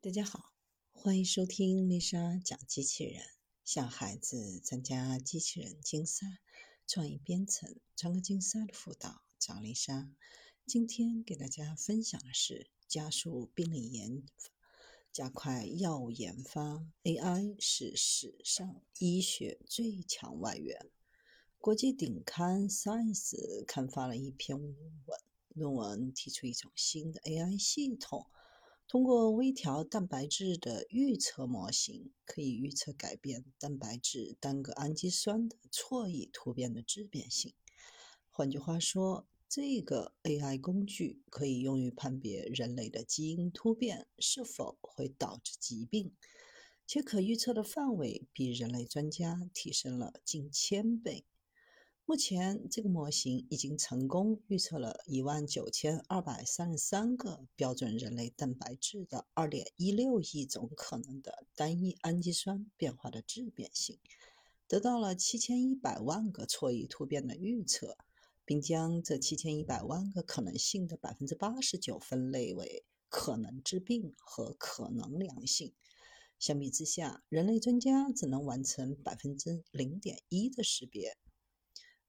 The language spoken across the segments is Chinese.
大家好，欢迎收听丽莎讲机器人。小孩子参加机器人竞赛、创意编程、创客竞赛的辅导，找丽莎。今天给大家分享的是加速病理研、加快药物研发。AI 是史上医学最强外援。国际顶刊《Science》刊发了一篇论文，论文提出一种新的 AI 系统。通过微调蛋白质的预测模型，可以预测改变蛋白质单个氨基酸的错异突变的致变性。换句话说，这个 AI 工具可以用于判别人类的基因突变是否会导致疾病，且可预测的范围比人类专家提升了近千倍。目前，这个模型已经成功预测了一万九千二百三十三个标准人类蛋白质的二点一六亿种可能的单一氨基酸变化的质变性，得到了七千一百万个错异突变的预测，并将这七千一百万个可能性的百分之八十九分类为可能致病和可能良性。相比之下，人类专家只能完成百分之零点一的识别。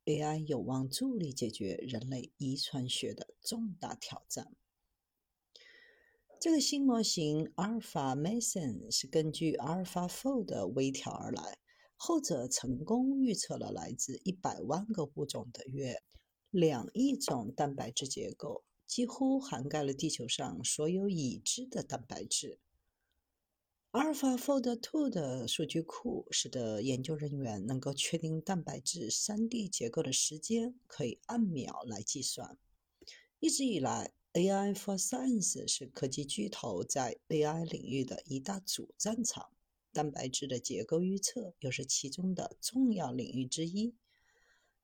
AI 有望助力解决人类遗传学的重大挑战。这个新模型 Alpha Mason 是根据 AlphaFold 微调而来，后者成功预测了来自一百万个物种的约两亿种蛋白质结构，几乎涵盖了地球上所有已知的蛋白质。AlphaFold Two 的数据库使得研究人员能够确定蛋白质 3D 结构的时间可以按秒来计算。一直以来，AI for Science 是科技巨头在 AI 领域的一大主战场，蛋白质的结构预测又是其中的重要领域之一。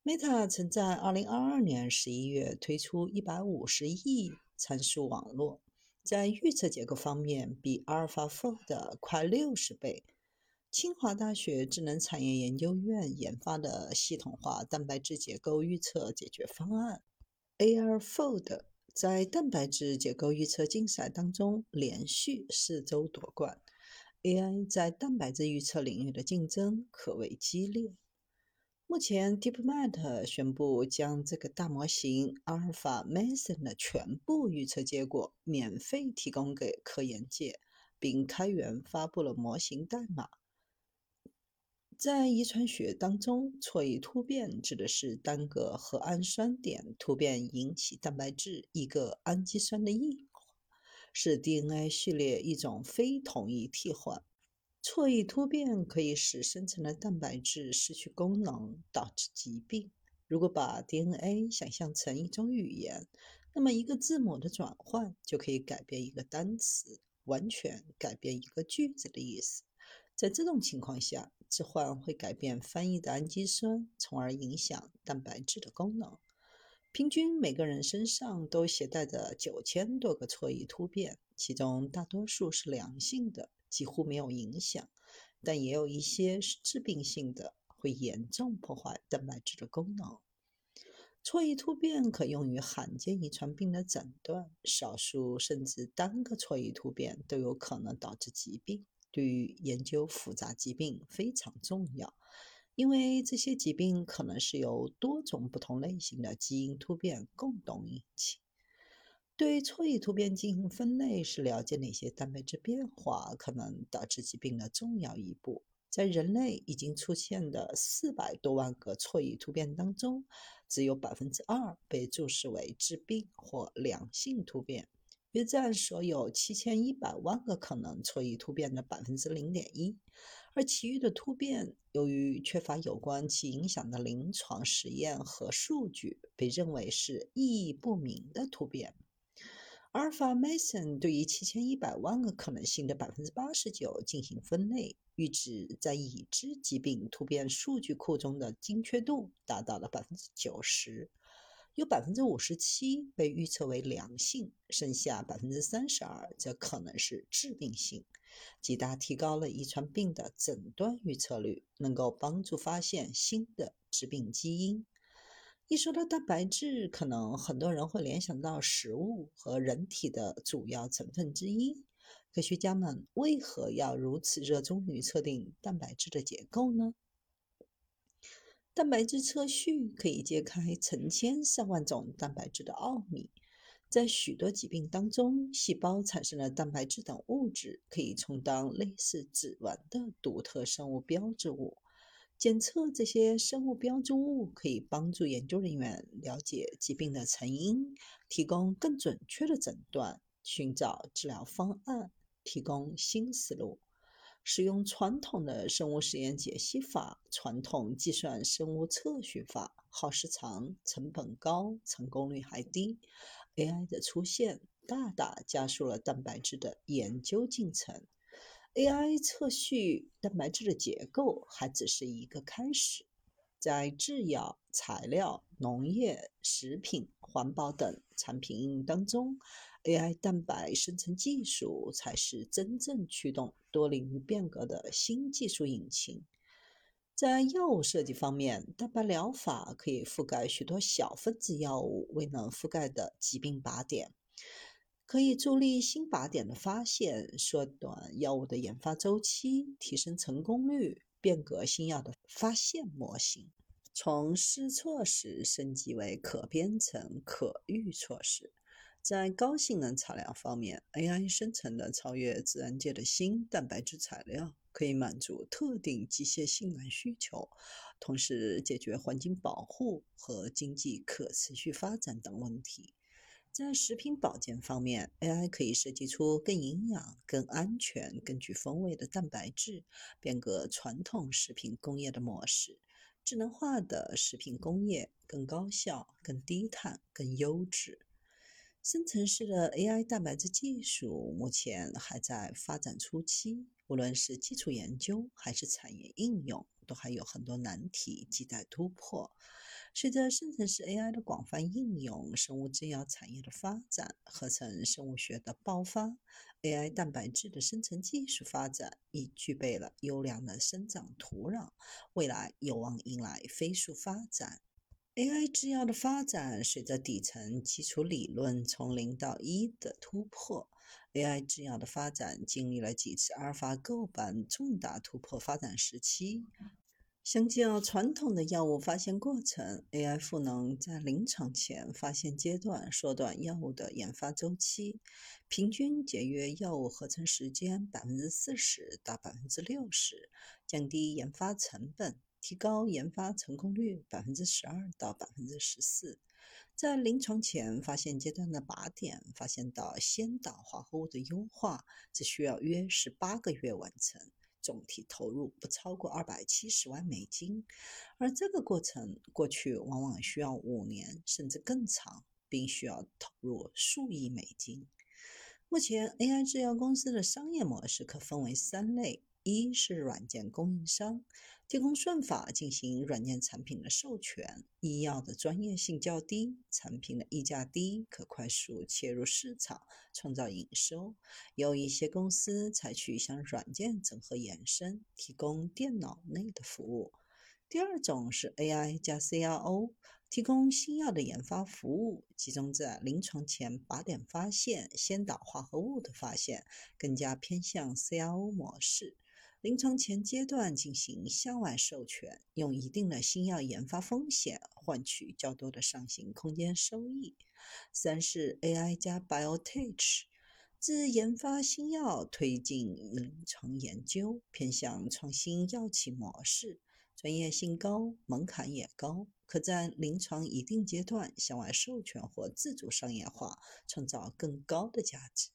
Meta 曾在2022年11月推出150亿参数网络。在预测结构方面，比 AlphaFold 快六十倍。清华大学智能产业研究院研发的系统化蛋白质结构预测解决方案，AI Fold 在蛋白质结构预测竞赛当中连续四周夺冠。AI 在蛋白质预测领域的竞争可谓激烈。目前，DeepMind 宣布将这个大模型 Alpha Mason 的全部预测结果免费提供给科研界，并开源发布了模型代码。在遗传学当中，错异突变指的是单个核氨酸点突变引起蛋白质一个氨基酸的异化，是 DNA 序列一种非同一替换。错异突变可以使生成的蛋白质失去功能，导致疾病。如果把 DNA 想象成一种语言，那么一个字母的转换就可以改变一个单词，完全改变一个句子的意思。在这种情况下，置换会改变翻译的氨基酸，从而影响蛋白质的功能。平均每个人身上都携带着九千多个错异突变，其中大多数是良性的。几乎没有影响，但也有一些是致病性的，会严重破坏蛋白质的功能。错异突变可用于罕见遗传病的诊断，少数甚至单个错异突变都有可能导致疾病。对于研究复杂疾病非常重要，因为这些疾病可能是由多种不同类型的基因突变共同引起。对错异突变进行分类是了解哪些蛋白质变化可能导致疾病的重要一步。在人类已经出现的四百多万个错异突变当中，只有百分之二被注视为致病或良性突变，约占所有七千一百万个可能错异突变的百分之零点一。而其余的突变，由于缺乏有关其影响的临床实验和数据，被认为是意义不明的突变。Alpha Mason 对于七千一百万个可能性的百分之八十九进行分类，预指在已知疾病突变数据库中的精确度达到了百分之九十，有百分之五十七被预测为良性，剩下百分之三十二则可能是致病性，极大提高了遗传病的诊断预测率，能够帮助发现新的致病基因。一说到蛋白质，可能很多人会联想到食物和人体的主要成分之一。科学家们为何要如此热衷于测定蛋白质的结构呢？蛋白质测序可以揭开成千上万种蛋白质的奥秘。在许多疾病当中，细胞产生的蛋白质等物质可以充当类似指纹的独特生物标志物。检测这些生物标志物可以帮助研究人员了解疾病的成因，提供更准确的诊断，寻找治疗方案，提供新思路。使用传统的生物实验解析法、传统计算生物测序法，耗时长、成本高、成功率还低。AI 的出现大大加速了蛋白质的研究进程。AI 测序蛋白质的结构还只是一个开始，在制药、材料、农业、食品、环保等产品应用当中。AI 蛋白生成技术才是真正驱动多领域变革的新技术引擎。在药物设计方面，蛋白疗法可以覆盖许多小分子药物未能覆盖的疾病靶点，可以助力新靶点的发现，缩短药物的研发周期，提升成功率，变革新药的发现模型，从试错时升级为可编程、可预测时。在高性能材料方面，AI 生成的超越自然界的新蛋白质材料，可以满足特定机械性能需求，同时解决环境保护和经济可持续发展等问题。在食品保健方面，AI 可以设计出更营养、更安全、更具风味的蛋白质，变革传统食品工业的模式。智能化的食品工业更高效、更低碳、更优质。深层式的 AI 蛋白质技术目前还在发展初期，无论是基础研究还是产业应用，都还有很多难题亟待突破。随着生成式 AI 的广泛应用，生物制药产业的发展，合成生物学的爆发，AI 蛋白质的生成技术发展已具备了优良的生长土壤，未来有望迎来飞速发展。AI 制药的发展，随着底层基础理论从零到一的突破，AI 制药的发展经历了几次阿尔法狗版重大突破发展时期。相较传统的药物发现过程，AI 赋能在临床前发现阶段缩短药物的研发周期，平均节约药物合成时间百分之四十到百分之六十，降低研发成本。提高研发成功率百分之十二到百分之十四，在临床前发现阶段的靶点发现到先导化合物的优化，只需要约十八个月完成，总体投入不超过二百七十万美金，而这个过程过去往往需要五年甚至更长，并需要投入数亿美金。目前 AI 制药公司的商业模式可分为三类。一是软件供应商提供算法进行软件产品的授权，医药的专业性较低，产品的溢价低，可快速切入市场，创造营收。有一些公司采取向软件整合延伸，提供电脑内的服务。第二种是 AI 加 CRO，提供新药的研发服务，集中在临床前靶点发现、先导化合物的发现，更加偏向 CRO 模式。临床前阶段进行向外授权，用一定的新药研发风险换取较多的上行空间收益。三是 AI 加 Biotech，自研发新药推进临床研究，偏向创新药企模式，专业性高，门槛也高，可在临床一定阶段向外授权或自主商业化，创造更高的价值。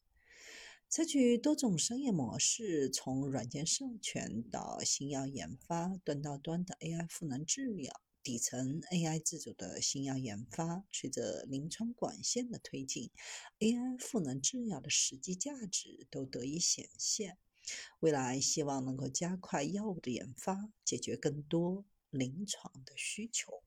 采取多种商业模式，从软件授权到新药研发，端到端的 AI 赋能治疗，底层 AI 自主的新药研发，随着临床管线的推进，AI 赋能治疗的实际价值都得以显现。未来希望能够加快药物的研发，解决更多临床的需求。